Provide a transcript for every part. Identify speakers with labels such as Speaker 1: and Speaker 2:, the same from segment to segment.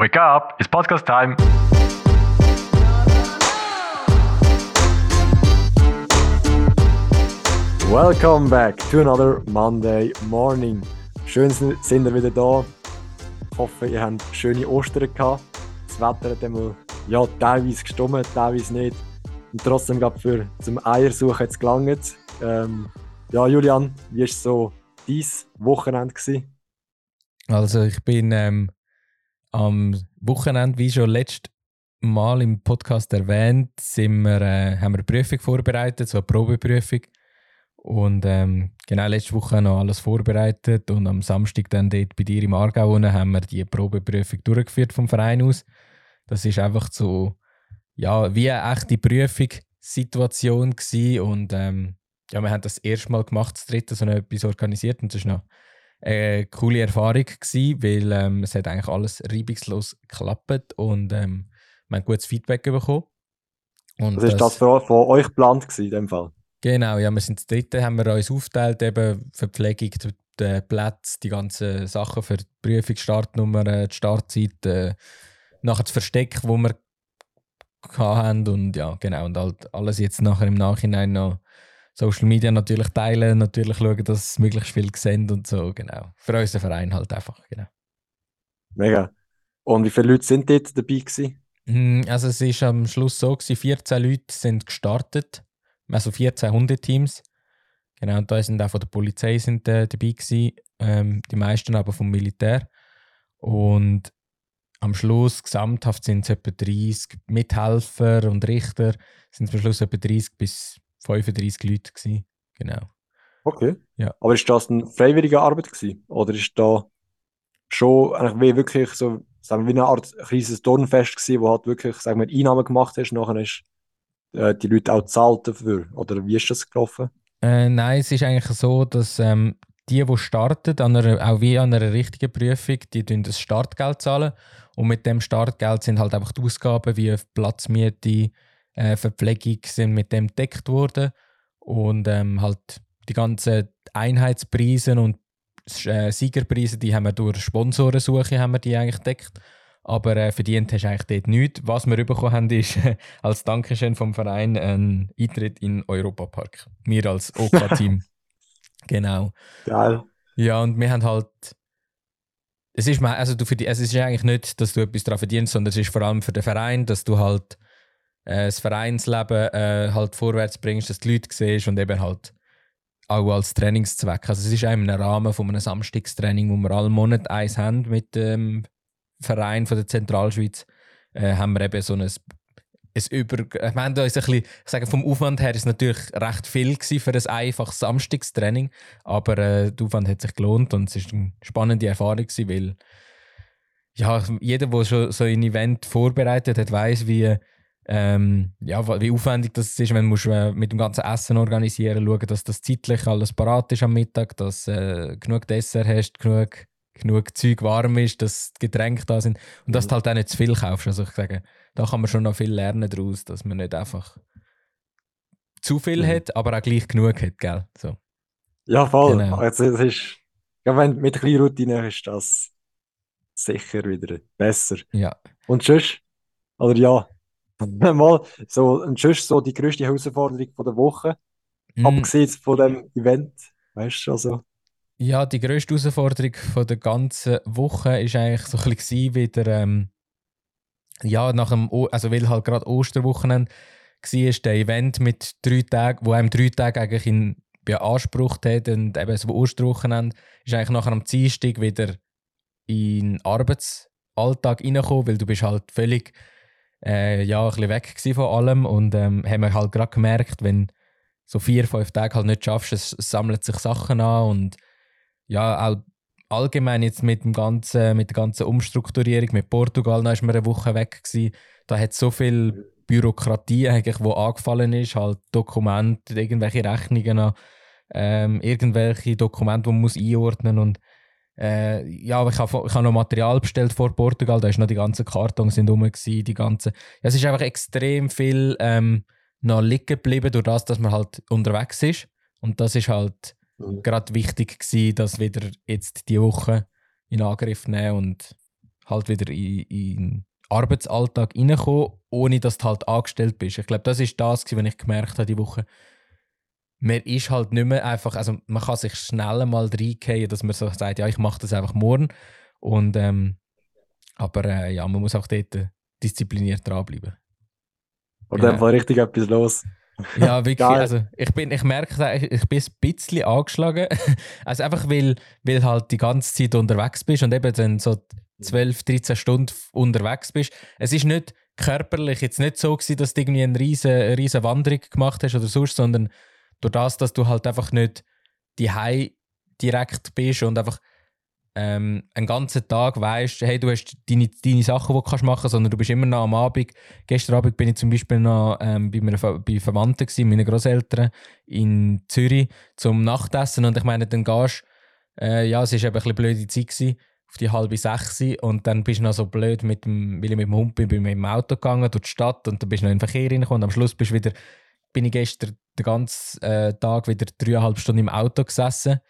Speaker 1: Wake up, it's podcast time.
Speaker 2: Welcome back to another Monday morning. Schön sind wir wieder da. Ich hoffe, ihr habt schöne Ostern gehabt. Das Wetter hat einmal ja, teilweise gestummt, teilweise nicht. Und trotzdem gerade für zum Eiersuchen jetzt gelangt. Ähm, ja, Julian, wie war so dein Wochenende? Gewesen?
Speaker 3: Also ich bin ähm, am Wochenende, wie schon letztes Mal im Podcast erwähnt, sind wir, äh, haben wir eine Prüfung vorbereitet, so eine Probeprüfung. Und ähm, genau letzte Woche noch alles vorbereitet und am Samstag dann dort bei dir im Aargau unten haben wir die Probeprüfung durchgeführt vom Verein aus. Das ist einfach so, ja, wie eine echte Prüfungssituation gewesen und ähm, ja, wir haben das erste Mal gemacht, das dritte so etwas organisiert und das war noch eine coole Erfahrung gewesen, weil ähm, es hat eigentlich alles reibungslos geklappt und ähm, wir haben gutes Feedback bekommen.
Speaker 2: Und also ist das, das von, von euch geplant gewesen, in dem Fall?
Speaker 3: Genau, ja, wir sind das dritte, haben wir uns aufgeteilt, eben Verpflegung, die Plätze, die ganzen Sachen für die Prüfung, Startnummer, die Startzeit, äh, nachher das Versteck, wo wir hatten und ja, genau, und halt alles jetzt nachher im Nachhinein noch Social Media natürlich teilen, natürlich schauen, dass möglichst viel sehen und so, genau. Für unseren Verein halt einfach, genau.
Speaker 2: Mega. Und wie viele Leute sind dort dabei gewesen?
Speaker 3: Hm, also es ist am Schluss so gewesen, 14 Leute sind gestartet, also 14 Hundeteams. Genau, und da sind auch von der Polizei sind, äh, dabei gewesen, ähm, die meisten aber vom Militär. Und am Schluss gesamthaft sind es etwa 30 Mithelfer und Richter, sind es am Schluss etwa 30 bis 35 Leute gewesen. Genau.
Speaker 2: Okay. Ja. Aber ist das eine freiwillige Arbeit gewesen? Oder ist da schon eigentlich wie wirklich so, sagen wir, wie eine Art kleines Turnfest gewesen, wo halt wirklich, sagen wir, Einnahmen gemacht hast, nachher ist äh, die Leute auch zahlt dafür? Oder wie ist das gelaufen?
Speaker 3: Äh, nein, es ist eigentlich so, dass ähm, die, die starten, an einer, auch wie an einer richtigen Prüfung, die zahlen das Startgeld zahlen. Und mit dem Startgeld sind halt einfach die Ausgaben wie Platzmiete, äh, Verpflegung sind mit dem gedeckt worden und ähm, halt die ganzen Einheitspreise und äh, Siegerpreise, die haben wir durch Sponsorensuche haben wir die eigentlich gedeckt. Aber äh, verdient hast du eigentlich dort nichts. Was wir bekommen haben, ist äh, als Dankeschön vom Verein ein Eintritt in Europapark. Wir als OK-Team. genau.
Speaker 2: Geil.
Speaker 3: Ja, und wir haben halt. Es ist, also du, es ist eigentlich nicht, dass du etwas daran verdienst, sondern es ist vor allem für den Verein, dass du halt äh, das Vereinsleben äh, halt vorwärts bringst, dass die Leute siehst und eben halt auch als Trainingszweck. Also es ist einem im Rahmen von einem Samstagstraining, wo wir alle Monate eins haben mit dem Verein von der Zentralschweiz, äh, haben wir eben so ein, ein Über... Ich meine, da ist ein bisschen, ich sage, vom Aufwand her ist es natürlich recht viel für ein einfaches Samstagstraining, aber äh, der Aufwand hat sich gelohnt und es war eine spannende Erfahrung gewesen, weil ja, jeder, der schon so ein Event vorbereitet hat, weiß, wie ähm, ja, wie aufwendig das ist, wenn du äh, mit dem ganzen Essen organisieren schauen, dass das zeitlich alles parat ist am Mittag, dass äh, genug Dessert hast, genug, genug Zeug warm ist, dass die Getränke da sind und dass du halt auch nicht zu viel kaufst. Also ich sage, da kann man schon noch viel lernen daraus, dass man nicht einfach zu viel mhm. hat, aber auch gleich genug hat, gell? So.
Speaker 2: Ja, voll. Genau. Also, das ist, ja, wenn, mit ein bisschen Routine ist das sicher wieder besser.
Speaker 3: Ja.
Speaker 2: Und tschüss. Oder ja, mal so, und sonst so die größte Herausforderung von der Woche, mm. abgesehen von dem Event, weißt du, also.
Speaker 3: Ja, die größte Herausforderung von der ganzen Woche ist eigentlich so ein bisschen wieder, ähm, ja, nach dem, o also weil halt gerade Osterwochenende war, der Event mit drei Tagen, wo einem drei Tage eigentlich in beansprucht hat und eben das Osterwochenende ist eigentlich nachher am Dienstag wieder in den Arbeitsalltag reingekommen, weil du bist halt völlig äh, ja, ein bisschen weg von allem und ähm, haben wir halt gerade gemerkt, wenn so vier, fünf Tage halt nicht schaffst, es, sammeln sich Sachen an und ja, auch allgemein jetzt mit, dem ganzen, mit der ganzen Umstrukturierung mit Portugal, da ist man eine Woche weg gewesen. Da hat so viel Bürokratie eigentlich, wo angefallen ist, halt Dokumente, irgendwelche Rechnungen, ähm, irgendwelche Dokumente, die man muss einordnen muss äh, ja, ich habe ich hab noch Material bestellt vor Portugal, da ist noch die ganzen Kartons sind rum gewesen, die ganzen. Ja, es ist einfach extrem viel ähm, noch liegen geblieben durch das, dass man halt unterwegs ist und das ist halt mhm. gerade wichtig gewesen, dass wieder jetzt die Woche in Angriff nehmen und halt wieder in, in den Arbeitsalltag reinkommen, ohne dass du halt angestellt bist. Ich glaube, das ist das, was ich gemerkt habe die Woche. Man ist halt nicht mehr einfach, also man kann sich schnell mal reingehen, dass man so sagt, ja, ich mache das einfach morgen. Und, ähm, aber äh, ja, man muss auch dort diszipliniert dranbleiben.
Speaker 2: Oder ja. einfach richtig etwas los.
Speaker 3: Ja, wirklich. also ich, bin, ich merke, ich, bin ein bisschen angeschlagen. also einfach, weil, weil halt die ganze Zeit unterwegs bist und eben dann so 12, 13 Stunden unterwegs bist. Es ist nicht körperlich jetzt nicht so gewesen, dass du irgendwie eine riesige, riesige Wanderung gemacht hast oder sonst, sondern durch das, dass du halt einfach nicht die direkt bist und einfach ähm, einen ganzen Tag weißt, hey, du hast deine, deine Sachen, die du kannst machen sondern du bist immer noch am Abend. Gestern Abend bin ich zum Beispiel noch ähm, bei, einer, bei Verwandten, gewesen, meinen Großeltern in Zürich zum Nachtessen und ich meine, dann gehst äh, ja, es war eben ein bisschen blöde Zeit, gewesen, auf die halbe sechs und dann bist du noch so blöd, mit dem, weil ich mit dem Hund bin, bin mit dem Auto gegangen durch die Stadt und dann bist du noch in den Verkehr reingekommen und am Schluss bist wieder, bin ich gestern den ganzen äh, Tag wieder dreieinhalb Stunden im Auto gesessen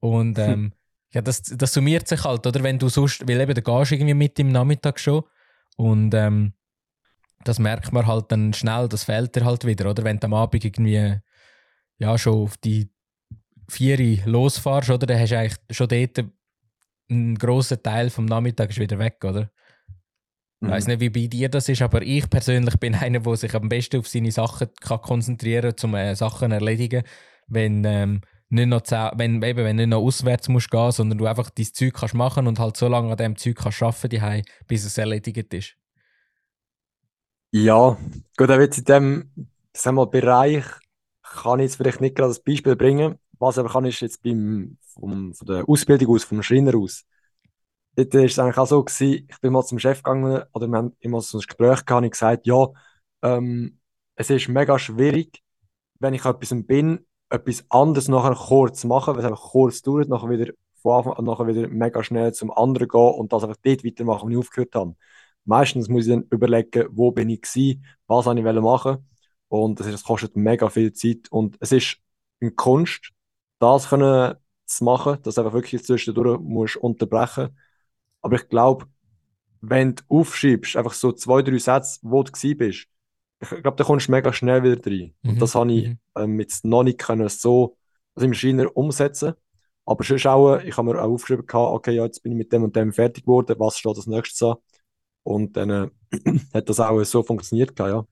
Speaker 3: und ähm, ja, das, das summiert sich halt, oder? Wenn du sonst, weil eben, du gehst irgendwie mit im Nachmittag schon und ähm, das merkt man halt dann schnell, das fehlt dir halt wieder, oder? Wenn du am Abend irgendwie ja, schon auf die vier losfährst, oder? Dann hast du eigentlich schon dort einen grossen Teil vom Nachmittag ist wieder weg, oder? Ich mhm. weiß nicht, wie bei dir das ist, aber ich persönlich bin einer, der sich am besten auf seine Sachen kann konzentrieren kann, um äh, Sachen zu erledigen. Wenn ähm, nicht noch, wenn, eben, wenn nicht noch auswärts musst gehen, sondern du einfach dein Zeug kannst machen und halt so lange an dem Zeug kannst arbeiten, bis es erledigt ist.
Speaker 2: Ja, gut, aber jetzt in dem sagen wir, Bereich kann ich jetzt vielleicht nicht gerade das Beispiel bringen. Was aber kann, ist jetzt beim, vom, von der Ausbildung aus, vom Schreiner aus. Dort war es eigentlich auch so, gewesen, ich bin mal zum Chef gegangen, oder wir haben immer so ein Gespräch gehabt und gesagt, ja, ähm, es ist mega schwierig, wenn ich etwas bin, etwas anderes nachher kurz machen, weil es einfach kurz dauert, nachher wieder von Anfang an nachher wieder mega schnell zum anderen gehen und das einfach dort weitermachen, wo ich aufgehört habe. Meistens muss ich dann überlegen, wo bin ich gewesen, was habe ich machen und das, kostet mega viel Zeit und es ist eine Kunst, das können zu machen, dass du einfach wirklich zwischendurch musst unterbrechen. Aber ich glaube, wenn du aufschreibst, einfach so zwei, drei Sätze, wo du gewesen bist, ich glaube, da kommst du mega schnell wieder rein. Mhm. Und das habe ich mhm. ähm, jetzt noch nicht können so also im Schreiner umsetzen. Aber schon schauen, ich habe mir auch aufgeschrieben, okay, ja, jetzt bin ich mit dem und dem fertig geworden, was steht als nächstes an? Und dann äh, hat das auch so funktioniert, ja.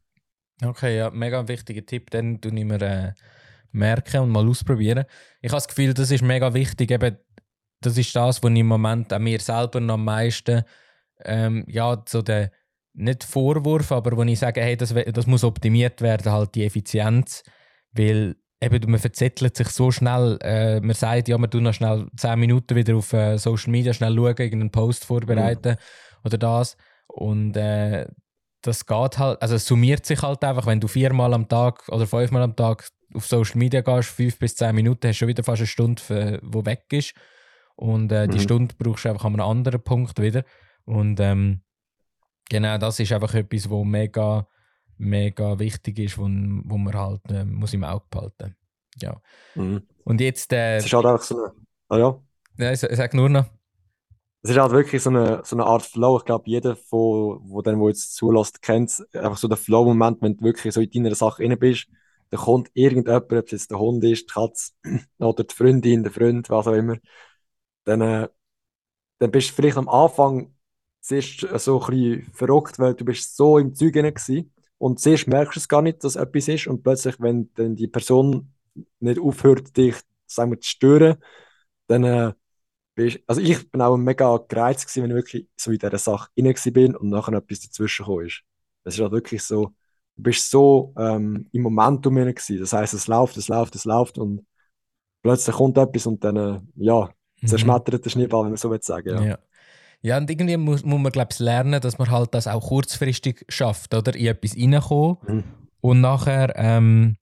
Speaker 3: Okay, ja, mega wichtiger Tipp, den du nicht mehr äh, merken und mal ausprobieren. Ich habe das Gefühl, das ist mega wichtig, eben, das ist das, was im Moment an mir selber noch am meisten, ähm, ja, so der nicht Vorwurf, aber wo ich sage, hey, das, das muss optimiert werden, halt die Effizienz, weil eben, man verzettelt sich so schnell, äh, man sagt, ja, man tut noch schnell 10 Minuten wieder auf äh, Social Media schnell schauen, irgendeinen Post vorbereiten mhm. oder das und äh, das geht halt, also es summiert sich halt einfach, wenn du viermal am Tag oder fünfmal am Tag auf Social Media gehst, fünf bis zehn Minuten, hast du schon wieder fast eine Stunde, für, wo weg ist und äh, die mhm. Stunde brauchst du einfach an einem anderen Punkt wieder und ähm, Genau, das ist einfach etwas, was mega, mega wichtig ist, wo, wo man halt äh, muss im Auge behalten Ja. Mhm. Und jetzt. Äh,
Speaker 2: es ist halt einfach so eine. Ah ja.
Speaker 3: Ja, sag nur noch.
Speaker 2: Es ist halt wirklich so eine, so eine Art Flow. Ich glaube, jeder, von, wo den, wo jetzt zulässt, kennt einfach so den Flow-Moment, wenn du wirklich so in deiner Sache inne bist. Da kommt irgendjemand, ob es jetzt der Hund ist, die Katze oder die Freundin, der Freund, was auch immer. Dann, äh, dann bist du vielleicht am Anfang zuerst so ein bisschen verrückt, weil du bist so im Zeug gewesen. und zuerst merkst du es gar nicht, dass etwas ist und plötzlich, wenn dann die Person nicht aufhört, dich sagen wir, zu stören, dann äh, bist also ich bin auch mega gereizt gewesen, wenn ich wirklich so in dieser Sache rein bin und nachher etwas dazwischen gekommen ist. Es ist halt wirklich so, du bist so ähm, im Momentum gewesen. Das heißt, es läuft, es läuft, es läuft und plötzlich kommt etwas und dann, äh, ja, mhm. zerschmettert der Schneeball, wenn man so will sagen. Ja. ja.
Speaker 3: Ja, und irgendwie muss, muss man, glaube ich, lernen, dass man halt das auch kurzfristig schafft, oder? In etwas reinkommen mhm. und nachher, ähm,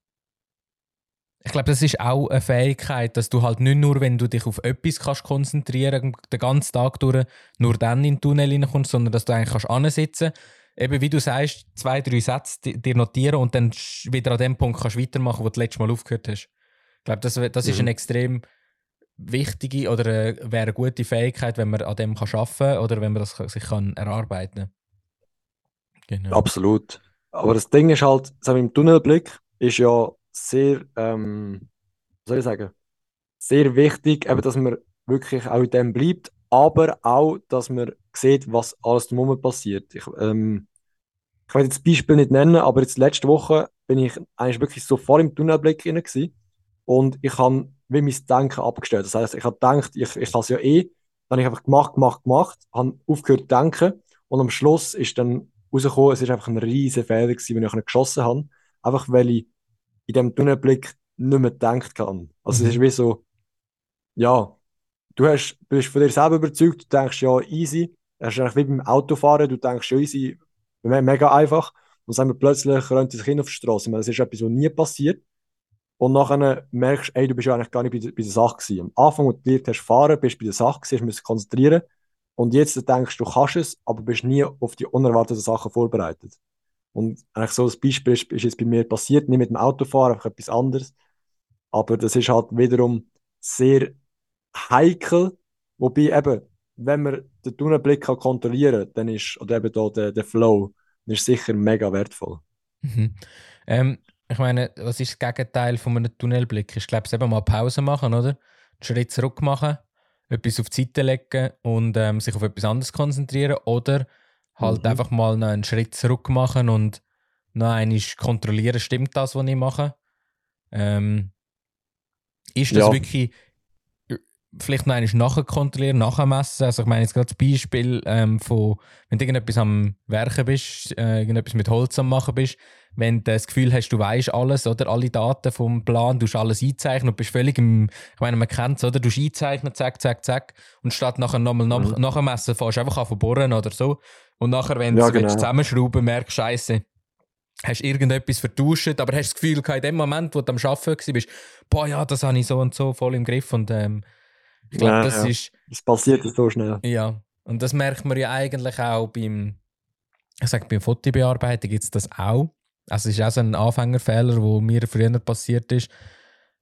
Speaker 3: ich glaube, das ist auch eine Fähigkeit, dass du halt nicht nur, wenn du dich auf etwas kannst konzentrieren den ganzen Tag durch, nur dann in den Tunnel reinkommst, sondern dass du eigentlich kannst ansitzen eben wie du sagst, zwei, drei Sätze dir notieren und dann wieder an dem Punkt kannst weitermachen, wo du das letzte Mal aufgehört hast. Ich glaube, das, das mhm. ist ein extrem wichtige oder äh, wäre eine gute Fähigkeit, wenn man an dem kann arbeiten oder wenn man das sich kann erarbeiten
Speaker 2: genau. Absolut. Aber das Ding ist halt, wir, im Tunnelblick ist ja sehr, ähm, soll ich sagen, sehr wichtig, eben, dass man wirklich auch in dem bleibt, aber auch, dass man sieht, was alles drumherum passiert. Ich, ähm, ich will jetzt das Beispiel nicht nennen, aber jetzt letzte Woche bin ich eigentlich wirklich so voll im Tunnelblick rein gewesen und ich habe wie mein Denken abgestellt. Das heißt, ich habe gedacht, ich, ich habe es ja eh, dann habe ich einfach gemacht, gemacht, gemacht, habe aufgehört zu denken und am Schluss ist dann rausgekommen, es ist einfach ein riesiger Fehler gewesen, wenn ich geschossen habe, einfach weil ich in dem Tunnelblick nicht mehr gedacht habe. Also mhm. es ist wie so, ja, du hast, bist von dir selber überzeugt, du denkst ja easy, es ist eigentlich wie beim Autofahren, du denkst ja easy, mega einfach und dann plötzlich rennt das Kind auf die Straße. Das ist etwas, was nie passiert. Und nachher merkst du, ey, du bist ja eigentlich gar nicht bei, der, bei der Sache gewesen. Am Anfang, wo du gelernt hast fahren, bist du bei der Sache gewesen, musst dich konzentrieren. Und jetzt denkst du, du kannst es, aber bist nie auf die unerwarteten Sachen vorbereitet. Und eigentlich so das Beispiel ist, ist jetzt bei mir passiert, nicht mit dem Autofahren, einfach etwas anderes. Aber das ist halt wiederum sehr heikel, wobei eben, wenn man den Tunnelblick kann kontrollieren kann, dann ist, oder eben da der, der Flow, dann ist sicher mega wertvoll.
Speaker 3: Mhm. Ähm, ich meine, was ist das Gegenteil von einem Tunnelblick? Ich glaube, es eben mal Pause machen, oder? Einen Schritt zurück machen, etwas auf die Seite legen und ähm, sich auf etwas anderes konzentrieren oder halt mhm. einfach mal noch einen Schritt zurück machen und noch einmal kontrollieren, stimmt das, was ich mache? Ähm, ist das ja. wirklich vielleicht noch einmal nachher kontrollieren, nachher messen. Also ich meine jetzt gerade das Beispiel ähm, von, wenn du irgendetwas am Werken bist, äh, irgendetwas mit Holz am machen bist, wenn du das Gefühl hast, du weißt alles oder alle Daten vom Plan, du hast alles einzeichnen und bist völlig im, ich meine, man kennt es, oder? Du hast einzeichnen, zack, zack, zack und statt nachher nochmal nach, mhm. nachher messen, fährst du einfach an verbohren oder so und nachher, wenn ja, du genau. zusammenschrauben merkst Scheiße, hast irgendetwas vertauscht, aber hast das Gefühl, in dem Moment, wo du am Arbeiten warst, boah, ja, das habe ich so und so voll im Griff und ähm, ich glaube, ja, das ja. ist.
Speaker 2: Das passiert so schnell.
Speaker 3: Ja. Und das merkt man ja eigentlich auch beim, ich sage, beim Fotobearbeitung gibt es das auch. Also es ist auch so ein Anfängerfehler, der mir früher passiert ist.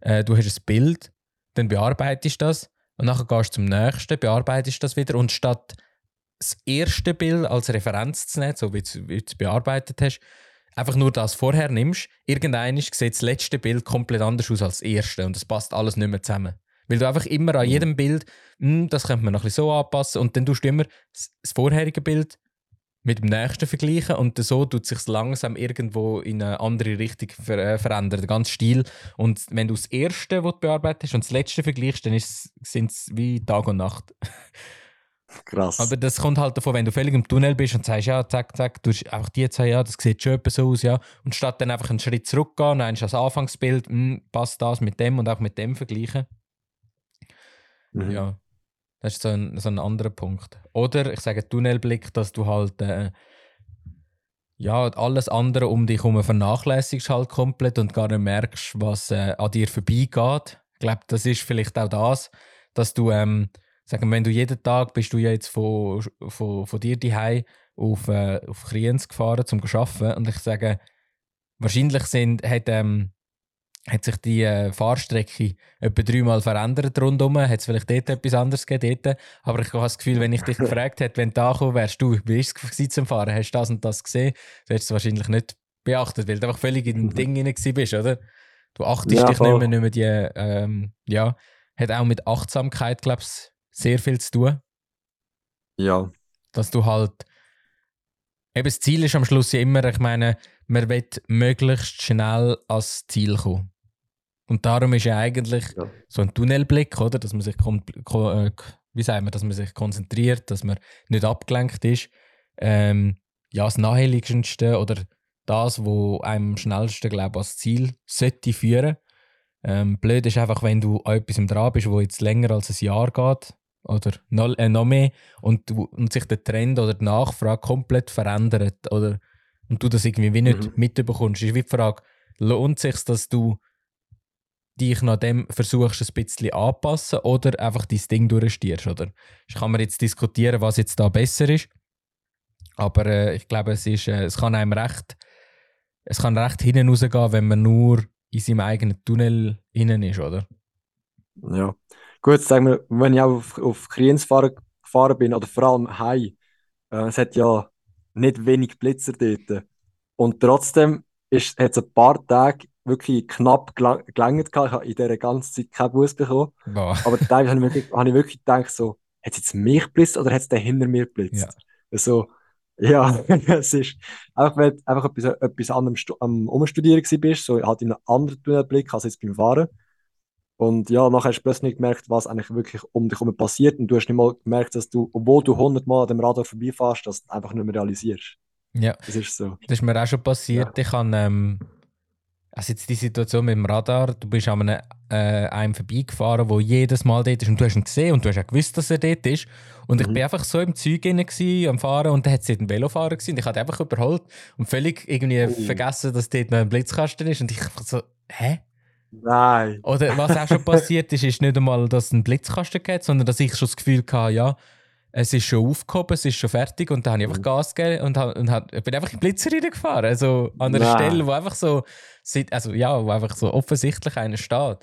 Speaker 3: Äh, du hast ein Bild, dann bearbeitest du das und nachher gehst du zum nächsten, bearbeitest das wieder und statt das erste Bild als Referenz zu nehmen, so wie du es bearbeitet hast, einfach nur das vorher nimmst, irgendein sieht das letzte Bild komplett anders aus als das erste und es passt alles nicht mehr zusammen. Weil du einfach immer an mhm. jedem Bild, hm, das könnte man noch ein bisschen so anpassen und dann tust du immer das vorherige Bild mit dem nächsten vergleichen und so tut sich langsam irgendwo in eine andere Richtung ver äh, verändern, der ganze Stil. Und wenn du das erste, was du bearbeitet hast, und das letzte vergleichst, dann sind es wie Tag und Nacht.
Speaker 2: Krass.
Speaker 3: Aber das kommt halt davon, wenn du völlig im Tunnel bist und sagst, ja, zack, zack, du hast einfach die zwei, ja, das sieht schon so aus, ja. Und statt dann einfach einen Schritt zurückgehen, dann hast du das Anfangsbild, mh, hm, passt das mit dem und auch mit dem vergleichen. Mhm. Ja, das ist so ein, so ein anderer Punkt. Oder ich sage Tunnelblick, dass du halt äh, ja, alles andere um dich herum vernachlässigst halt komplett und gar nicht merkst, was äh, an dir vorbeigeht. Ich glaube, das ist vielleicht auch das, dass du, ähm, sagen, wenn du jeden Tag bist du ja jetzt von, von, von dir daheim auf, äh, auf Kriens gefahren zum Arbeiten und ich sage, wahrscheinlich sind, hat, ähm, hat sich die äh, Fahrstrecke etwa dreimal verändert rundherum. Hat es vielleicht dort etwas anderes gegeben? Dort. Aber ich habe das Gefühl, wenn ich dich gefragt hätte, wenn du da gekommen wärst, du, wie ist es zum Fahren? Hast du das und das gesehen? Du hättest es wahrscheinlich nicht beachtet, weil du einfach völlig in dem mhm. Ding hinein bist, oder? Du achtest ja, dich nicht mehr, nicht mehr die, ähm, ja, hat auch mit Achtsamkeit, glaube ich, sehr viel zu tun.
Speaker 2: Ja.
Speaker 3: Dass du halt, eben das Ziel ist am Schluss ja immer, ich meine, man will möglichst schnell ans Ziel kommen. Und darum ist ja eigentlich ja. so ein Tunnelblick, oder? Dass man sich, äh, wie sagen wir, dass man sich konzentriert, dass man nicht abgelenkt ist. Ähm, ja, das Naheliegendste oder das, wo einem am schnellsten, glaube ich, ans Ziel sollte führen. Ähm, blöd ist einfach, wenn du an etwas dran bist, wo jetzt länger als ein Jahr geht oder noch, äh, noch mehr und, und sich der Trend oder die Nachfrage komplett verändert oder und du das irgendwie wie nicht mhm. mitbekommst, ist wie die Frage, lohnt es sich, dass du dich nach dem versuchst, ein bisschen anpassen oder einfach dein Ding durchstierst, oder? Ich kann man jetzt diskutieren, was jetzt da besser ist, aber äh, ich glaube, es, ist, äh, es kann einem recht, es kann recht hinten rausgehen, wenn man nur in seinem eigenen Tunnel innen ist, oder?
Speaker 2: Ja, Gut, sagen wir, wenn ich auch auf, auf Kriens gefahren, bin, oder vor allem heim, äh, es hat ja nicht wenig Blitzer dort. Und trotzdem hat es ein paar Tage wirklich knapp gelangt. Ich habe in dieser ganzen Zeit keinen Bus bekommen.
Speaker 3: Boah.
Speaker 2: Aber teilweise habe ich, wirklich, habe ich wirklich gedacht, so, hat es jetzt mich geblitzt oder hat es den hinter mir geblitzt?
Speaker 3: Ja.
Speaker 2: Also, ja, es ist einfach, wenn du einfach etwas, etwas anderem Stu- am Umstudieren bist, so halt in einem anderen Tunnelblick als jetzt beim Fahren. Und ja, nachher hast du plötzlich gemerkt, was eigentlich wirklich um dich herum passiert. Und du hast nicht mal gemerkt, dass du, obwohl du 100 Mal an dem Radar vorbeifährst, das einfach nicht mehr realisierst.
Speaker 3: Ja,
Speaker 2: Das ist so.
Speaker 3: das ist mir auch schon passiert. Ich habe, ähm, also jetzt die Situation mit dem Radar, du bist an einem, äh, einem vorbeigefahren, der jedes Mal dort ist und du hast ihn gesehen und du hast auch gewusst, dass er dort ist. Und ich
Speaker 2: Mhm.
Speaker 3: bin einfach so im Zeug gewesen, am Fahren und dann hat es einen Velofahrer gewesen, und ich hatte einfach überholt und völlig irgendwie
Speaker 2: Oh.
Speaker 3: vergessen, dass dort noch ein Blitzkasten ist und ich einfach so, hä?
Speaker 2: Nein.
Speaker 3: Oder was auch schon passiert ist, ist nicht einmal, dass es einen Blitzkasten gibt, sondern dass ich schon das Gefühl hatte, ja, es ist schon aufgehoben, es ist schon fertig und dann habe ich
Speaker 2: Mhm.
Speaker 3: einfach Gas gegeben und, hab- und hab, bin einfach in den Blitzer reingefahren. Also an einer
Speaker 2: Nein.
Speaker 3: Stelle, wo einfach so, also ja, wo einfach so offensichtlich einer steht.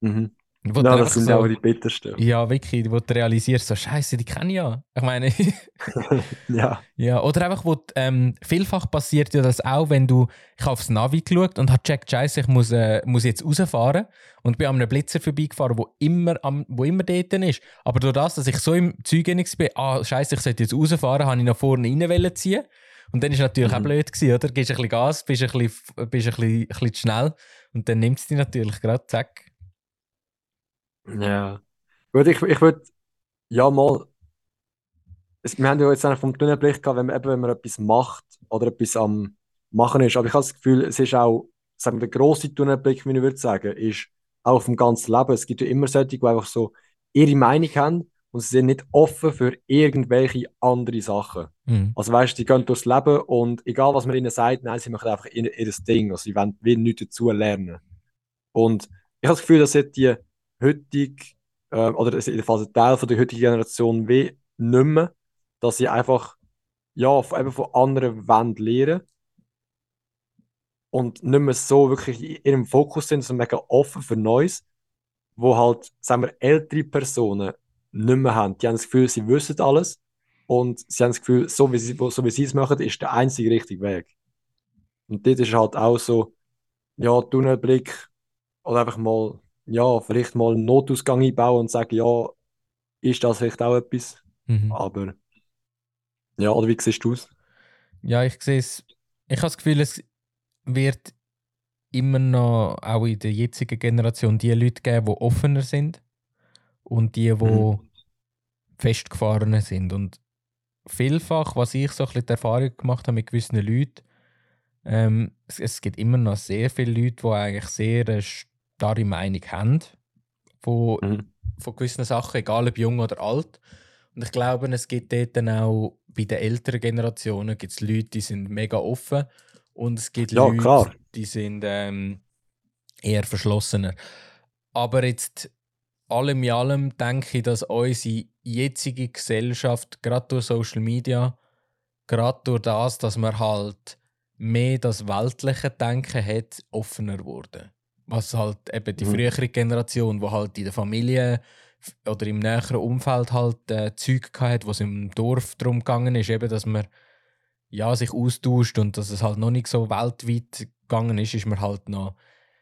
Speaker 2: Mhm.
Speaker 3: Wo
Speaker 2: Ja, das sind
Speaker 3: so,
Speaker 2: auch die bittersten.
Speaker 3: ja, wirklich, wo du realisierst, so Scheiße, die kenne ich ja. Ich meine,
Speaker 2: Ja.
Speaker 3: ja, oder einfach, wo ähm, vielfach passiert ja das auch, wenn du, ich habe aufs Navi geschaut und habe gecheckt, Scheiße, ich muss, äh, muss jetzt rausfahren und bin an einem Blitzer vorbeigefahren, wo immer, am, wo immer dort ist. Aber durch das, dass ich so im Zeug war, ah, Scheiße, ich sollte jetzt rausfahren, habe ich nach vorne rein ziehen. Und dann ist natürlich auch
Speaker 2: Mhm.
Speaker 3: blöd gewesen, oder? Gibst ein bisschen Gas, bist ein bisschen, bist ein bisschen, ein bisschen zu schnell und dann nimmst du dich natürlich gerade, zack.
Speaker 2: Ja. Gut, ich, ich würde, ja mal, es, wir haben ja jetzt eigentlich vom Tunnelblick gehabt, wenn man, eben, wenn man etwas macht oder etwas am Machen ist. Aber ich habe das Gefühl, es ist auch, sagen wir, der grosse Tunnelblick, wie ich würde sagen, ist auch auf dem ganzen Leben. Es gibt ja immer solche, die einfach so ihre Meinung haben und sie sind nicht offen für irgendwelche andere Sachen.
Speaker 3: Mhm.
Speaker 2: Also weißt du, die gehen durchs Leben und egal was man ihnen sagt, nein, sie machen einfach ihr, ihr Ding. Also sie wollen will nichts dazu lernen. Und ich habe das Gefühl, dass die heutige, äh, oder in der Phase Teil von der heutigen Generation wie nicht mehr, dass sie einfach ja, von, eben von anderen wollen lernen und nicht mehr so wirklich in ihrem Fokus sind, sondern mega offen für Neues, wo halt, sagen wir, ältere Personen nicht mehr haben. Die haben das Gefühl, sie wissen alles und sie haben das Gefühl, so wie sie, so wie sie es machen, ist der einzige richtige Weg. Und dort ist halt auch so, ja, Tunnelblick oder einfach mal, ja, vielleicht mal einen Notausgang einbauen und sagen, ja, ist das vielleicht auch etwas?
Speaker 3: Mhm.
Speaker 2: Aber, ja, oder wie siehst du es?
Speaker 3: Ja, ich sehe es. Ich habe das Gefühl, es wird immer noch, auch in der jetzigen Generation, die Leute geben, die offener sind und die, die
Speaker 2: Mhm.
Speaker 3: festgefahrener sind. Und vielfach, was ich so ein bisschen die Erfahrung gemacht habe mit gewissen Leuten, ähm, es, es gibt immer noch sehr viele Leute, die eigentlich sehr eine starre Meinung haben von,
Speaker 2: Mhm.
Speaker 3: von gewissen Sachen, egal ob jung oder alt. Und ich glaube, es gibt dort dann auch bei den älteren Generationen gibt's Leute, die sind mega offen und es gibt
Speaker 2: Ja,
Speaker 3: Leute,
Speaker 2: klar.
Speaker 3: die sind ähm, eher verschlossener. Aber jetzt allem in allem denke ich, dass unsere jetzige Gesellschaft, gerade durch Social Media, gerade durch das, dass man halt mehr das weltliche Denken hat, offener wurde. Was halt eben die
Speaker 2: Mhm.
Speaker 3: frühere Generation, wo halt in der Familie oder im näheren Umfeld halt äh, Zeug hatte, wo es im Dorf darum gegangen ist, eben, dass man ja, sich austauscht und dass es halt noch nicht so weltweit gegangen ist, ist man halt noch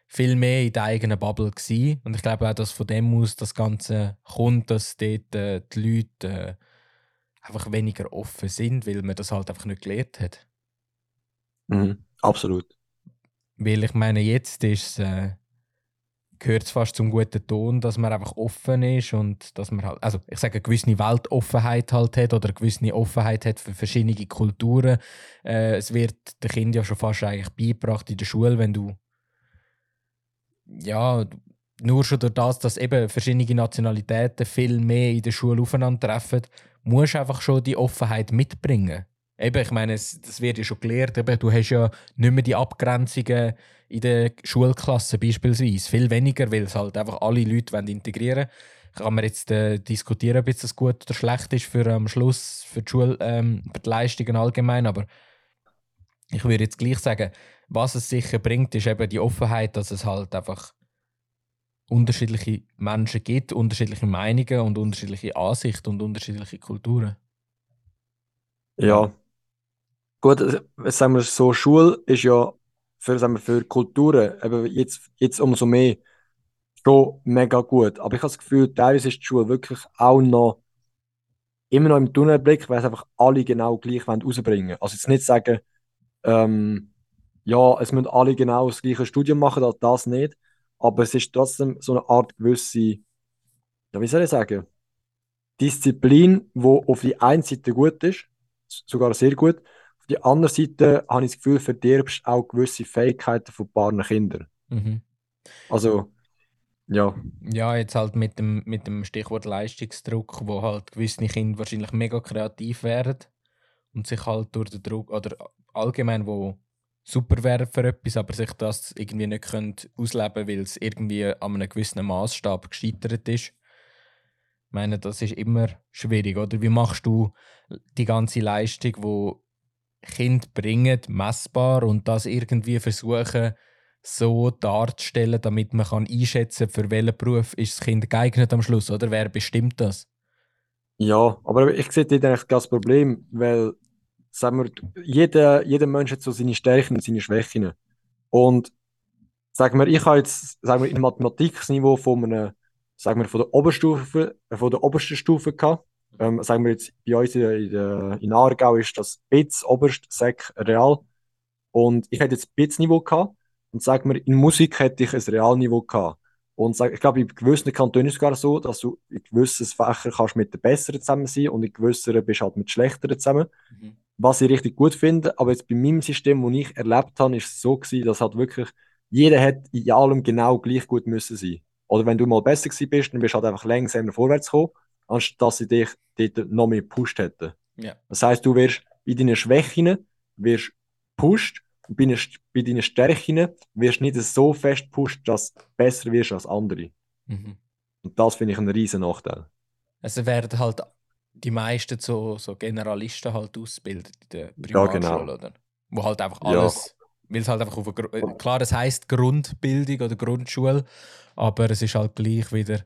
Speaker 3: viel mehr in der eigenen Bubble gewesen. Und ich glaube auch, dass von dem aus das Ganze kommt, dass dort äh, die Leute äh, einfach weniger offen sind, weil man das halt einfach nicht gelernt hat.
Speaker 2: Mhm. Absolut.
Speaker 3: Weil ich meine, jetzt ist äh, gehört es fast zum guten Ton, dass man einfach offen ist und dass man halt, also ich sage, eine gewisse Weltoffenheit halt hat oder eine gewisse Offenheit hat für verschiedene Kulturen. Äh, es wird den Kindern ja schon fast eigentlich beigebracht in der Schule, wenn du ja, nur schon durch das, dass eben verschiedene Nationalitäten viel mehr in der Schule aufeinandertreffen, musst du einfach schon die Offenheit mitbringen. Eben, ich meine, das wird ja schon gelehrt, eben, du hast ja nicht mehr die Abgrenzungen in der Schulklasse beispielsweise. Viel weniger, weil es halt einfach alle Leute wollen integrieren Kann man jetzt äh, diskutieren, ob jetzt das gut oder schlecht ist für am Schluss für die, Schule, ähm, für die Leistungen allgemein, aber ich würde jetzt gleich sagen, was es sicher bringt, ist eben die Offenheit, dass es halt einfach unterschiedliche Menschen gibt, unterschiedliche Meinungen und unterschiedliche Ansichten und unterschiedliche Kulturen.
Speaker 2: Ja. Gut, äh, sagen wir so, Schule ist ja für, sagen wir, für Kulturen eben jetzt, jetzt umso mehr schon mega gut. Aber ich habe das Gefühl, teilweise ist die Schule wirklich auch noch immer noch im Tunnelblick, weil es einfach alle genau gleich rausbringen wollen. Also jetzt nicht sagen, ähm, ja, es müssen alle genau das gleiche Studium machen, das, das nicht. Aber es ist trotzdem so eine Art gewisse, ja, wie soll ich sagen, Disziplin, wo auf die einen Seite gut ist, sogar sehr gut. Auf die andere Seite habe ich das Gefühl, verdirbst auch gewisse Fähigkeiten von paar Kindern.
Speaker 3: Mhm.
Speaker 2: Also, ja.
Speaker 3: Ja, jetzt halt mit dem, mit dem Stichwort Leistungsdruck, wo halt gewisse Kinder wahrscheinlich mega kreativ werden und sich halt durch den Druck, oder allgemein, wo super wären für etwas, aber sich das irgendwie nicht können ausleben weil es irgendwie an einem gewissen Maßstab gescheitert ist. Ich meine, das ist immer schwierig, oder? Wie machst du die ganze Leistung, wo Kind bringen, messbar und das irgendwie versuchen, so darzustellen, damit man kann einschätzen kann, für welchen Beruf ist das Kind geeignet am Schluss, oder? Wer bestimmt das?
Speaker 2: Ja, aber ich sehe dort eigentlich das Problem, weil sagen wir, jeder, jeder Mensch hat so seine Stärken und seine Schwächen. Und sagen wir, ich habe jetzt sagen wir, im Mathematikniveau von einer, sagen wir, von der Oberstufe, von der obersten Stufe gehabt. Ähm, sagen wir jetzt, bei uns in, der, in Aargau ist das BITS, Oberst, Sek, Real. Und ich hätte jetzt BITS-Niveau gehabt. Und sagen wir, in Musik hätte ich ein Realniveau gehabt. Und sag, ich glaube, in gewissen Kantonen ist es sogar so, dass du in gewissen Fächern kannst mit den Besseren zusammen sein und in gewissen bist halt mit Schlechteren zusammen. Mhm was ich richtig gut finde. Aber jetzt bei meinem System, das ich erlebt habe, ist es so gewesen, dass halt wirklich jeder hat in allem genau gleich gut müssen sein. Oder wenn du mal besser gewesen bist, dann bist du halt einfach langsamer vorwärts gekommen, anstatt dass sie dich dort noch mehr gepusht hätten.
Speaker 3: Ja.
Speaker 2: Das heißt, du wirst in deinen Schwächen wirst pusht und bei, bei deinen Stärken wirst du nicht so fest pusht, dass du besser wirst als andere.
Speaker 3: Mhm.
Speaker 2: Und das finde ich einen riesen Nachteil.
Speaker 3: Also werden halt die meisten so, so Generalisten halt ausbilden in der Primarschule, ja, genau. oder? Wo halt einfach alles, ja. weil es halt einfach auf eine, klar, es heißt Grundbildung oder Grundschule, aber es ist halt gleich wieder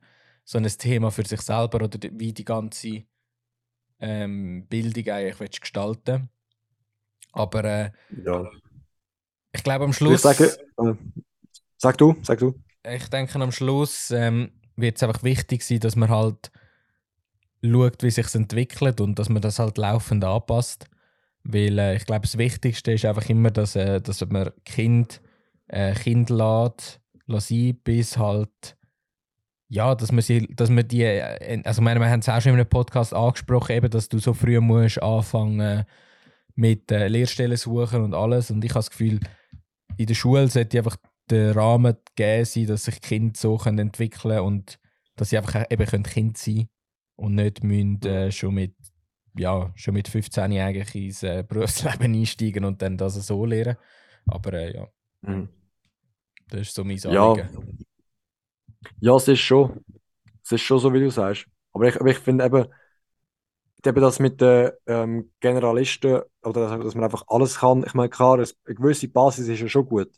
Speaker 3: so ein Thema für sich selber oder wie die ganze ähm, Bildung eigentlich gestalten Aber äh,
Speaker 2: ja.
Speaker 3: ich glaube am Schluss.
Speaker 2: Ich sage, äh, sag du, sag du.
Speaker 3: Ich denke am Schluss ähm, wird es einfach wichtig sein, dass man halt schaut, wie sich entwickelt und dass man das halt laufend anpasst. Weil äh, ich glaube, das Wichtigste ist einfach immer, dass, äh, dass man Kind, äh, kind lässt, lässt bis halt ja, dass man, sie, dass man die, also meine, wir haben es auch schon in einem Podcast angesprochen, eben, dass du so früh musst anfangen mit äh, Lehrstellen suchen und alles. Und ich habe das Gefühl, in der Schule sollte einfach der Rahmen gegeben sein, dass sich Kinder so können entwickeln können und dass sie einfach eben Kind sein können und nicht müssen, äh, schon mit ja, schon mit 15 eigentlich ins äh, Berufsleben einsteigen und dann das so lernen. Aber äh, ja,
Speaker 2: mhm.
Speaker 3: das ist so mein
Speaker 2: Ja. Ja, es ist schon. Es ist schon so, wie du sagst. Aber ich, ich finde eben, eben das mit den ähm, Generalisten, oder dass, dass man einfach alles kann, ich meine, klar, eine gewisse Basis ist ja schon gut.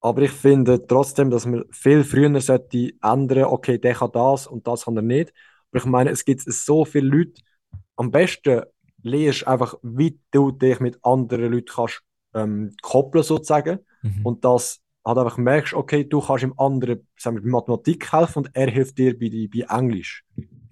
Speaker 2: Aber ich finde trotzdem, dass man viel früher sollte ändern, okay, der kann das und das kann er nicht. Aber ich meine, es gibt so viele Leute, am besten lernst einfach, wie du dich mit anderen Leuten kannst ähm, koppeln sozusagen
Speaker 3: mhm.
Speaker 2: und das halt einfach merkst, okay, du kannst ihm anderen sagen wir, bei Mathematik helfen und er hilft dir bei, bei Englisch.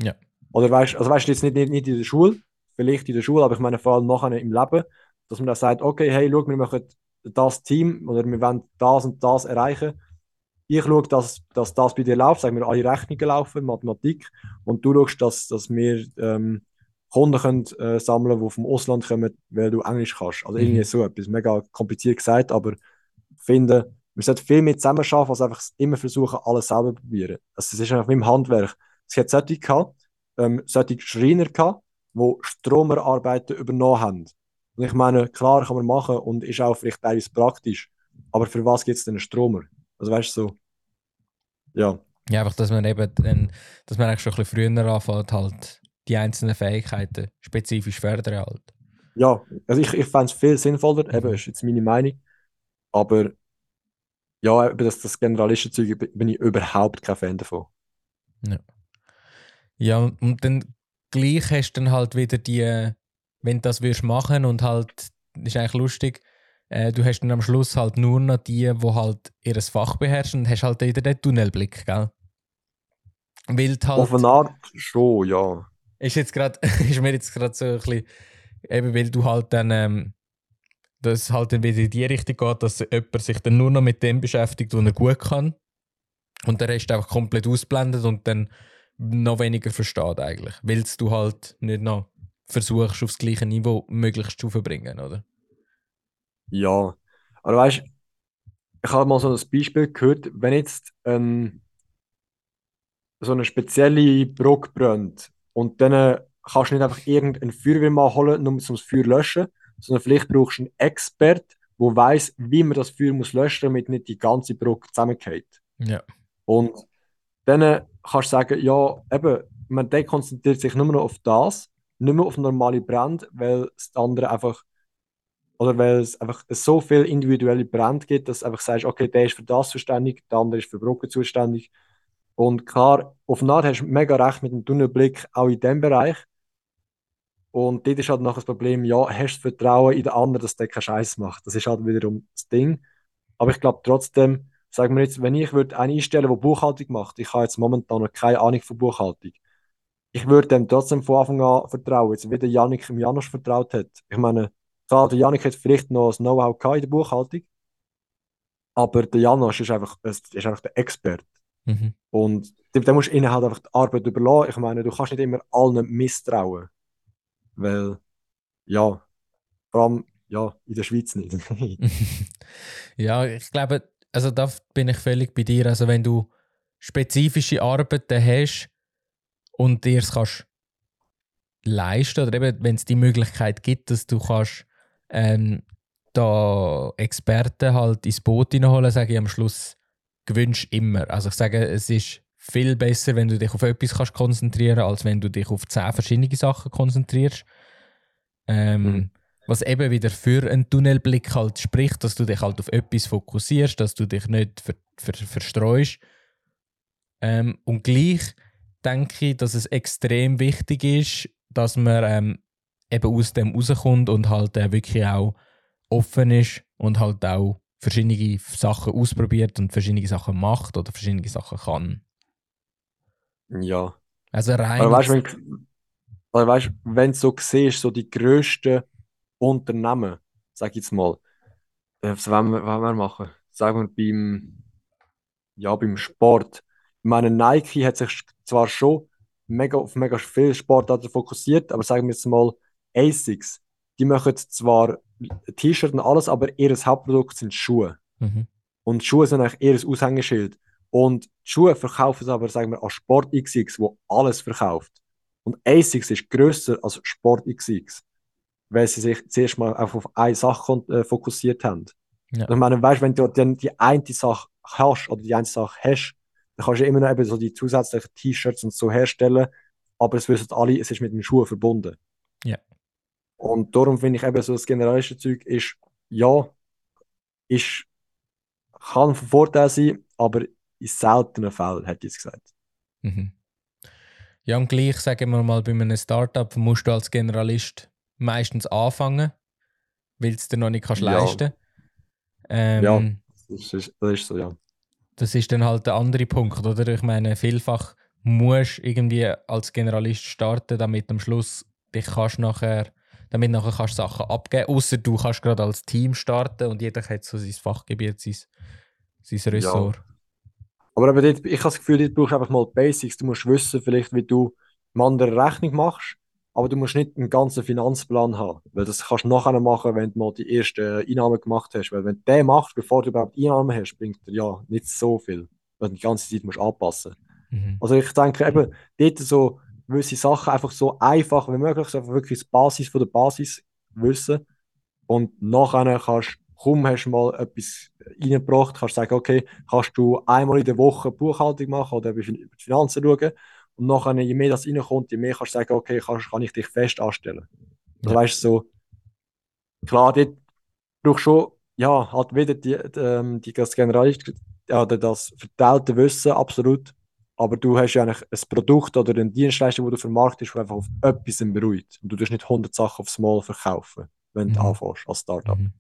Speaker 3: Ja.
Speaker 2: Oder weißt also weißt du jetzt nicht, nicht, nicht in der Schule, vielleicht in der Schule, aber ich meine vor allem nachher im Leben, dass man dann sagt, okay, hey, schau, wir machen das Team oder wir wollen das und das erreichen ich schaue, dass, dass das bei dir läuft, sagen wir, alle Rechnungen laufen, Mathematik, und du schaust, dass, dass wir ähm, Kunden können, äh, sammeln die vom Ausland kommen, weil du Englisch kannst. Also mhm. irgendwie so etwas, mega kompliziert gesagt, aber finde, wir sollten viel mehr zusammenarbeiten, als einfach immer versuchen, alles selber zu probieren. Also es ist einfach wie im Handwerk. Es hat solche gehabt, ähm, solche Schreiner gehabt, die Stromerarbeiten übernommen haben. Und ich meine, klar kann man machen und ist auch vielleicht teilweise praktisch, aber für was gibt es denn einen Stromer? Also weißt du so. Ja.
Speaker 3: Ja, einfach, dass man eben dann, dass man eigentlich schon ein bisschen früher anfängt, halt die einzelnen Fähigkeiten spezifisch fördern halt.
Speaker 2: Ja, also ich, ich fände es viel sinnvoller, eben, ist jetzt meine Meinung. Aber Ja, das, das Generalistenzeug bin ich überhaupt kein Fan davon.
Speaker 3: Ja. Ja, und dann gleich hast du dann halt wieder die, wenn du das würdest machen und halt, das ist eigentlich lustig, äh, du hast dann am Schluss halt nur noch die, die halt ihr Fach beherrschen und hast halt wieder den Tunnelblick, gell? Weil halt,
Speaker 2: Auf eine Art schon, ja.
Speaker 3: Ist, jetzt grad, ist mir jetzt gerade so ein bisschen, eben weil du halt dann, ähm, dass halt dann wieder in die Richtung geht, dass jemand sich dann nur noch mit dem beschäftigt, was er gut kann. Und der Rest einfach komplett ausblendet und dann noch weniger versteht eigentlich, weil du halt nicht noch versuchst, aufs gleiche Niveau möglichst zu verbringen, oder?
Speaker 2: Ja, aber weißt ich habe mal so ein Beispiel gehört, wenn jetzt ähm, so eine spezielle Brücke brennt und dann kannst du nicht einfach irgendeinen Feuerwehrmann holen, nur um das Feuer zu löschen, sondern vielleicht brauchst du einen Expert, der weiß, wie man das Feuer muss löschen, damit nicht die ganze Brücke zusammengeht.
Speaker 3: Ja.
Speaker 2: Und dann kannst du sagen, ja, eben, man konzentriert sich nur noch auf das, nicht mehr auf normale Brände, weil das andere einfach, oder weil es einfach so viele individuelle Brände gibt, dass du einfach sagst, okay, der ist für das zuständig, der andere ist für Brücken zuständig. Und klar, auf eine Art hast du mega recht mit dem Tunnelblick, auch in diesem Bereich. Und dort ist halt noch das Problem, ja, hast du Vertrauen in den anderen, dass der keinen Scheiß macht. Das ist halt wiederum das Ding. Aber ich glaube trotzdem, sagen wir jetzt, wenn ich würde einen einstellen, der Buchhaltung macht, ich habe jetzt momentan noch keine Ahnung von Buchhaltung, ich würde dem trotzdem von Anfang an vertrauen, jetzt wie der Janik im Janusz vertraut hat. Ich meine, klar, der Janik hat vielleicht noch das Know-how in der Buchhaltung, aber der Janusz ist einfach, ist einfach der Experte. Mhm. Und dem musst du ihnen halt einfach die Arbeit überlassen. Ich meine, du kannst nicht immer allen misstrauen. Weil, ja, vor allem ja, in der Schweiz nicht.
Speaker 3: ja, ich glaube, also da bin ich völlig bei dir. Also wenn du spezifische Arbeiten hast und dir es kannst leisten oder eben wenn es die Möglichkeit gibt, dass du kannst ähm, da Experten halt ins Boot hineinholen, sage ich am Schluss, gewünscht immer. Also ich sage, es ist viel besser, wenn du dich auf etwas kannst konzentrieren als wenn du dich auf zehn verschiedene Sachen konzentrierst. Ähm, mhm. Was eben wieder für einen Tunnelblick halt spricht, dass du dich halt auf etwas fokussierst, dass du dich nicht ver ver verstreust. Ähm, und gleich denke ich, dass es extrem wichtig ist, dass man ähm, eben aus dem rauskommt und halt äh, wirklich auch offen ist und halt auch verschiedene Sachen ausprobiert und verschiedene Sachen macht oder verschiedene Sachen kann.
Speaker 2: Ja.
Speaker 3: Also rein.
Speaker 2: Aber weißt, wenn, weißt, wenn du so siehst, so die grössten Unternehmen, sag ich jetzt mal, äh, was wollen wir, wollen wir machen? Sagen wir beim, ja, beim Sport. Ich meine, Nike hat sich zwar schon mega, auf mega viel Sportarten fokussiert, aber sagen wir jetzt mal ASICS, die machen zwar T-Shirt und alles, aber ihr Hauptprodukt sind Schuhe. Mhm. Und Schuhe sind eigentlich ihr Aushängeschild. Und die Schuhe verkaufen es aber, sagen wir, als Sport XX, wo alles verkauft. Und ASICS ist grösser als Sport XX, weil sie sich zuerst mal auf eine Sache äh, fokussiert haben. Ja. Ich meine, weißt, wenn du dann die eine Sache hast oder die eine Sache hast, dann kannst du immer noch eben so die zusätzlichen T-Shirts und so herstellen, aber es wissen alle, es ist mit den Schuhen verbunden.
Speaker 3: Ja.
Speaker 2: Und darum finde ich eben so, das Generalistenzeug ist, ja, ist, kann von Vorteil sein, aber in seltenen Fällen, hätte ich gesagt.
Speaker 3: Mhm. Ja, und gleich, sagen wir mal, bei einem Startup musst du als Generalist meistens anfangen, weil es dir noch nicht kannst ja. leisten
Speaker 2: ähm, Ja, das ist, das ist so, ja.
Speaker 3: Das ist dann halt der andere Punkt, oder? Ich meine, vielfach musst du irgendwie als Generalist starten, damit am Schluss dich kannst nachher damit nachher kannst du Sachen abgeben. Außer du kannst gerade als Team starten und jeder hat so sein Fachgebiet, sein, sein Ressort. Ja.
Speaker 2: Aber eben dort, ich habe das Gefühl, du brauchst einfach mal Basics. Du musst wissen, vielleicht, wie du einem anderen Rechnung machst, aber du musst nicht einen ganzen Finanzplan haben. Weil das kannst du nachher machen, wenn du mal die ersten Einnahmen gemacht hast. Weil wenn du den machst, bevor du überhaupt Einnahmen hast, bringt er ja nicht so viel. Weil du die ganze Zeit musst anpassen mhm. Also ich denke eben, dort so gewisse Sachen einfach so einfach wie möglich, so wirklich die Basis von der Basis wissen. Und nachher kannst du kaum hast du mal etwas reingebracht, kannst du sagen, okay, kannst du einmal in der Woche Buchhaltung machen oder über die Finanzen schauen. Und nachher, je mehr das reinkommt, je mehr kannst du sagen, okay, kann, kann ich dich fest anstellen. Ja. weißt du, so, klar, dort brauchst du schon ja, halt wieder die, die, ähm, die das Generalist, ja, das verteilte Wissen, absolut. Aber du hast ja eigentlich ein Produkt oder eine Dienstleistung, die du vermarktest, die einfach auf etwas beruhigt. Und du darfst nicht 100 Sachen aufs Mal verkaufen, wenn du
Speaker 3: Mhm.
Speaker 2: anfängst als Startup.
Speaker 3: Mhm.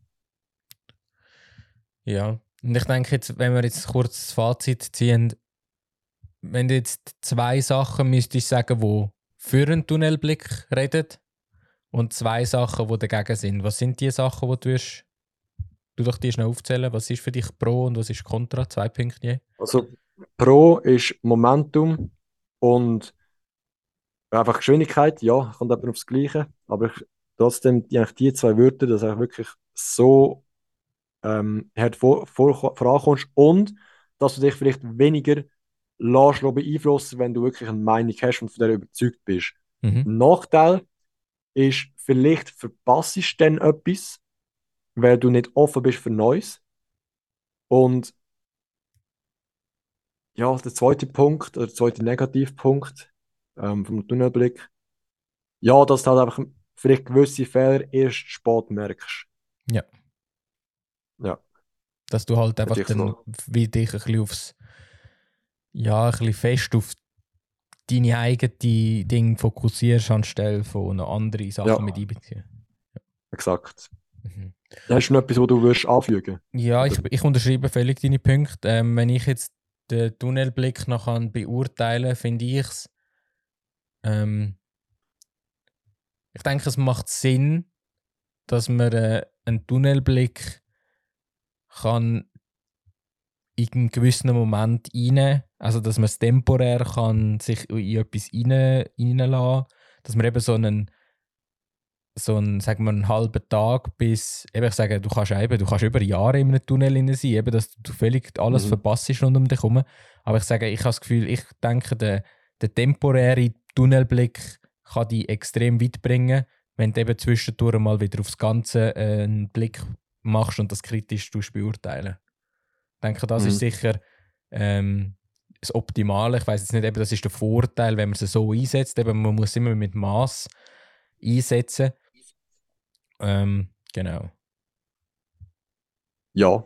Speaker 3: Ja, und ich denke jetzt, wenn wir jetzt kurz das Fazit ziehen, wenn du jetzt zwei Sachen müsstest sagen, wo für einen Tunnelblick reden und zwei Sachen, die dagegen sind. Was sind die Sachen, die du hast? Du doch die schnell aufzählen. Was ist für dich Pro und was ist Contra? Zwei Punkte je.
Speaker 2: Also Pro ist Momentum und einfach Geschwindigkeit, ja, kommt eben aufs Gleiche. Aber ich, trotzdem, die, die zwei Wörter, dass du wirklich so ähm, hart vor, vor, vorankommst und dass du dich vielleicht weniger lässt beeinflussen, wenn du wirklich eine Meinung hast und von der überzeugt bist.
Speaker 3: Mhm.
Speaker 2: Nachteil ist, vielleicht verpasst du dann etwas, weil du nicht offen bist für Neues. Und ja, der zweite Punkt, oder der zweite Negativpunkt ähm, vom Tunnelblick, ja, dass du halt einfach vielleicht gewisse Fehler erst spät merkst.
Speaker 3: Ja.
Speaker 2: Ja.
Speaker 3: Dass du halt einfach dann
Speaker 2: so.
Speaker 3: wie dich ein bisschen aufs ja, ein bisschen fest auf deine eigenen Dinge fokussierst, anstelle von noch andere Sachen
Speaker 2: Ja.
Speaker 3: mit einbeziehen.
Speaker 2: Exakt.
Speaker 3: Mhm.
Speaker 2: Hast du noch etwas, was du würdest anfügen?
Speaker 3: Ja, ich, ich unterschreibe völlig deine Punkte. Ähm, wenn ich jetzt den Tunnelblick noch kann beurteilen finde ich es. Ähm, ich denke, es macht Sinn, dass man äh, einen Tunnelblick kann in einen gewissen Moment rein, also dass man es temporär kann sich in etwas rein, reinlassen, dass man eben so einen so einen, sagen wir, einen halben Tag bis, eben ich sage, du kannst eben, du kannst über Jahre in einem Tunnel rein sein, eben, dass du völlig alles
Speaker 2: Mhm.
Speaker 3: verpasst rund um dich herum. Aber ich sage, ich habe das Gefühl, ich denke, der, der temporäre Tunnelblick kann dich extrem weit bringen, wenn du eben zwischendurch mal wieder aufs Ganze äh, einen Blick machst und das kritisch beurteilen. Ich denke, das
Speaker 2: Mhm.
Speaker 3: ist sicher ähm, das Optimale. Ich weiß jetzt nicht, eben, das ist der Vorteil, wenn man es so einsetzt. Eben, man muss immer mit Maß einsetzen. Ähm, genau,
Speaker 2: Ja.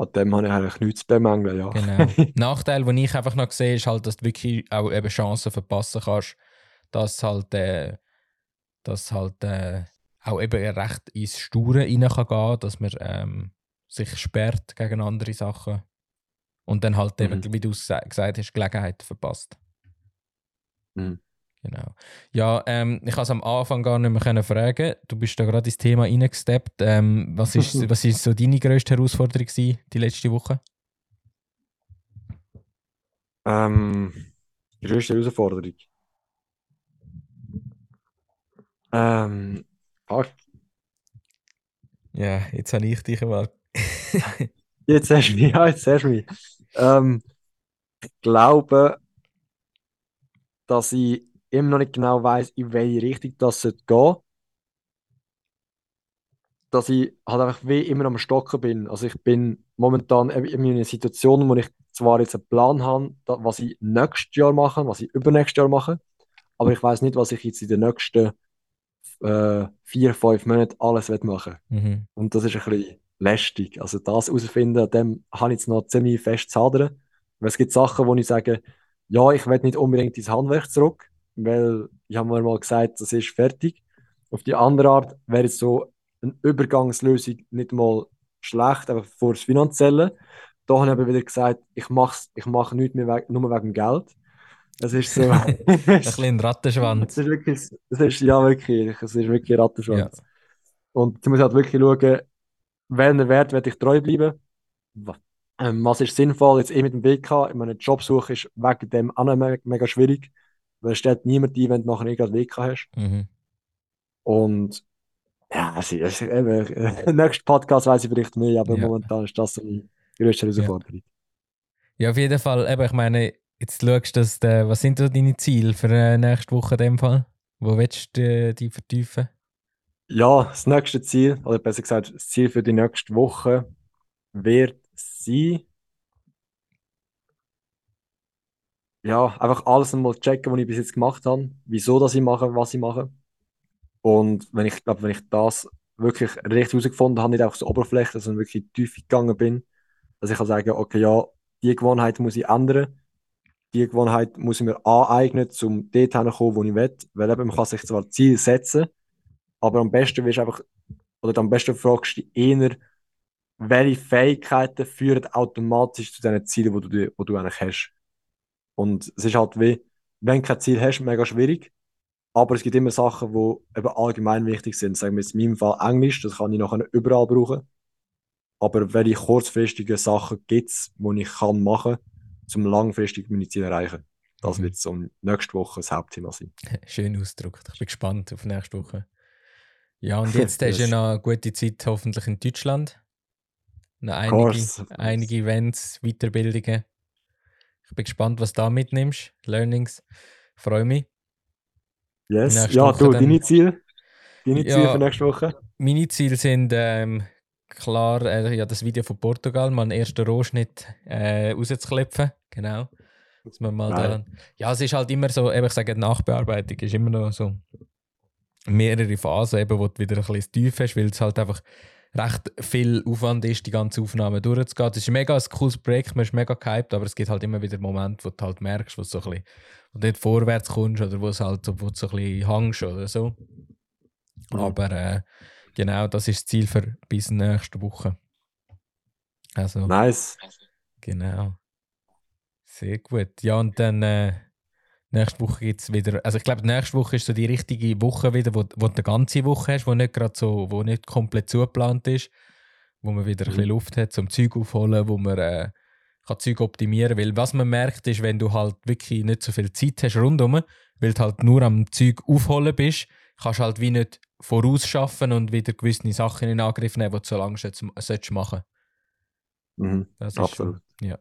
Speaker 2: An dem habe ich eigentlich nichts zu bemängeln, ja.
Speaker 3: genau. Nachteil, den ich einfach noch sehe, ist halt, dass du wirklich auch eben Chancen verpassen kannst, dass halt, äh, dass halt äh, auch eben recht ins Sture rein kann gehen, dass man ähm, sich sperrt gegen andere Sachen und dann halt eben,
Speaker 2: Mhm.
Speaker 3: wie du es sa- gesagt hast, Gelegenheit verpasst.
Speaker 2: Mhm.
Speaker 3: Genau. Ja, ähm, ich kann es am Anfang gar nicht mehr können fragen. Du bist da gerade ins Thema reingesteppt. Ähm, was, ist, was ist so deine grösste Herausforderung gewesen, die letzte Woche?
Speaker 2: Ähm, größte Herausforderung. Ähm, ah,
Speaker 3: Ja, jetzt habe ich dich mal.
Speaker 2: jetzt hast du mich, ja, jetzt hast du mich. Ähm, ich glaube, dass ich immer noch nicht genau weiß, in welche Richtung das sollte gehen. Dass ich halt einfach wie immer am Stocken bin. Also ich bin momentan in einer Situation, wo ich zwar jetzt einen Plan habe, was ich nächstes Jahr mache, was ich übernächstes Jahr mache, aber ich weiß nicht, was ich jetzt in den nächsten äh, vier, fünf Monaten alles machen
Speaker 3: Mhm.
Speaker 2: und das ist ein bisschen lästig. Also das herausfinden, an dem habe ich jetzt noch ziemlich fest zu hadern. Weil es gibt Sachen, wo ich sage, ja, ich will nicht unbedingt ins Handwerk zurück, weil ich habe mir mal gesagt, das ist fertig. Auf die andere Art wäre so eine Übergangslösung nicht mal schlecht, aber vor das Finanzielle. Da habe ich aber wieder gesagt, ich mache ich mache nichts mehr weg, nur wegen Geld. Es ist so.
Speaker 3: Ein bisschen ein Rattenschwanz.
Speaker 2: Es ist wirklich, es ist, ja wirklich, es ist wirklich ein Rattenschwanz. Und jetzt muss ich halt wirklich schauen, welchen Wert werde ich treu bleiben. Ähm, was ist sinnvoll, jetzt eh mit dem WK, ich meine, Jobsuche ist wegen dem auch noch me mega schwierig, weil es steht niemand ein, wenn du nachher eh gerade WK hast.
Speaker 3: Mhm.
Speaker 2: Und ja, es ist eben, äh, nächsten Podcast weiß ich vielleicht mehr, aber
Speaker 3: Ja.
Speaker 2: momentan ist das so die größte Herausforderung.
Speaker 3: Ja, auf jeden Fall. Eben, ich meine, jetzt schaust du, dass, äh, was sind deine Ziele für äh, nächste Woche in dem Fall? Wo willst du äh, die vertiefen?
Speaker 2: Ja, das nächste Ziel, oder besser gesagt, das Ziel für die nächste Woche wird sein, ja, einfach alles einmal checken, was ich bis jetzt gemacht habe, wieso das ich mache, was ich mache. Und wenn ich glaube, wenn ich das wirklich richtig herausgefunden habe, nicht einfach so Oberfläche, sondern wirklich tief gegangen bin, dass ich kann sagen, okay, ja, die Gewohnheit muss ich ändern, die Gewohnheit muss ich mir aneignen, um dort hinzukommen, wo ich will, weil eben man kann sich zwar Ziel setzen, aber am besten wirst einfach, oder am besten fragst du dich eher, welche Fähigkeiten führen automatisch zu den Zielen, die du, die du eigentlich hast. Und es ist halt wie, wenn du kein Ziel hast, mega schwierig. Aber es gibt immer Sachen, die eben allgemein wichtig sind. Sagen wir jetzt in meinem Fall Englisch, das kann ich nachher überall brauchen. Aber welche kurzfristigen Sachen gibt es, die ich kann machen kann, um langfristig meine Ziele erreichen? Das mhm. wird so nächste Woche das Hauptthema sein.
Speaker 3: Schön ausgedrückt. Ich bin gespannt auf nächste Woche. Ja, und jetzt hast du ja noch eine gute Zeit hoffentlich in Deutschland. Noch einige, einige Events, Weiterbildungen. Ich bin gespannt, was du da mitnimmst. Learnings. Freue mich.
Speaker 2: Yes. Ja, Woche du, deine Ziele? Deine ja, Ziele für nächste Woche?
Speaker 3: Meine Ziele sind ähm, klar, äh, ja, das Video von Portugal, mal einen ersten Rohschnitt äh, rauszuklepfen. Genau. Dass man mal da, ja, es ist halt immer so, ich sage, die Nachbearbeitung ist immer noch so mehrere Phasen, eben, wo du wieder ein bisschen tief hast, weil es halt einfach recht viel Aufwand ist, die ganze Aufnahme durchzugehen. Es ist ein mega ein cooles Projekt, man ist mega gehypt, aber es gibt halt immer wieder Momente, wo du halt merkst, wo du so ein bisschen, wo du nicht vorwärts kommst oder wo, es halt, wo du so ein bisschen hängst oder so. Mhm. Aber äh, genau, das ist das Ziel für bis nächste Woche. Also,
Speaker 2: nice.
Speaker 3: Genau. Sehr gut. Ja, und dann äh, Nächste Woche gibt es wieder, also ich glaube, nächste Woche ist so die richtige Woche wieder, wo, wo du eine ganze Woche hast, wo nicht gerade so, wo nicht komplett zugeplant ist, wo man wieder mhm. ein bisschen Luft hat zum Zeug aufholen, wo man äh, kann Zeug optimieren kann. Weil was man merkt, ist, wenn du halt wirklich nicht so viel Zeit hast rundum, weil du halt nur am Zeug aufholen bist, kannst du halt wie nicht vorausschaffen und wieder gewisse Sachen in Angriff nehmen, die du so lange solltest machen
Speaker 2: mhm. Absolut.
Speaker 3: Ja,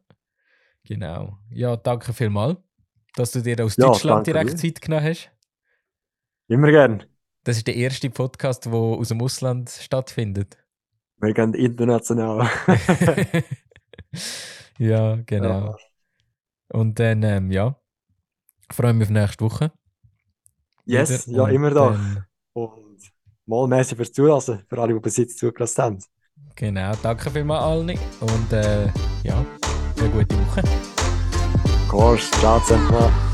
Speaker 3: genau. Ja, danke vielmals dass du dir aus ja, Deutschland direkt dir. Zeit genommen hast.
Speaker 2: Immer gern.
Speaker 3: Das ist der erste Podcast, der aus dem Ausland stattfindet.
Speaker 2: Wir gehen international.
Speaker 3: ja, genau. Ja. Und dann, ähm, ja, freue mich auf nächste Woche.
Speaker 2: Yes, Wieder. ja, Und immer. Dann, Und mal merci fürs Zulassen, für alle, die bis jetzt zugelassen haben.
Speaker 3: Genau, danke vielmals allen. Und äh, ja, eine gute Woche.
Speaker 2: course, Ciao zusammen.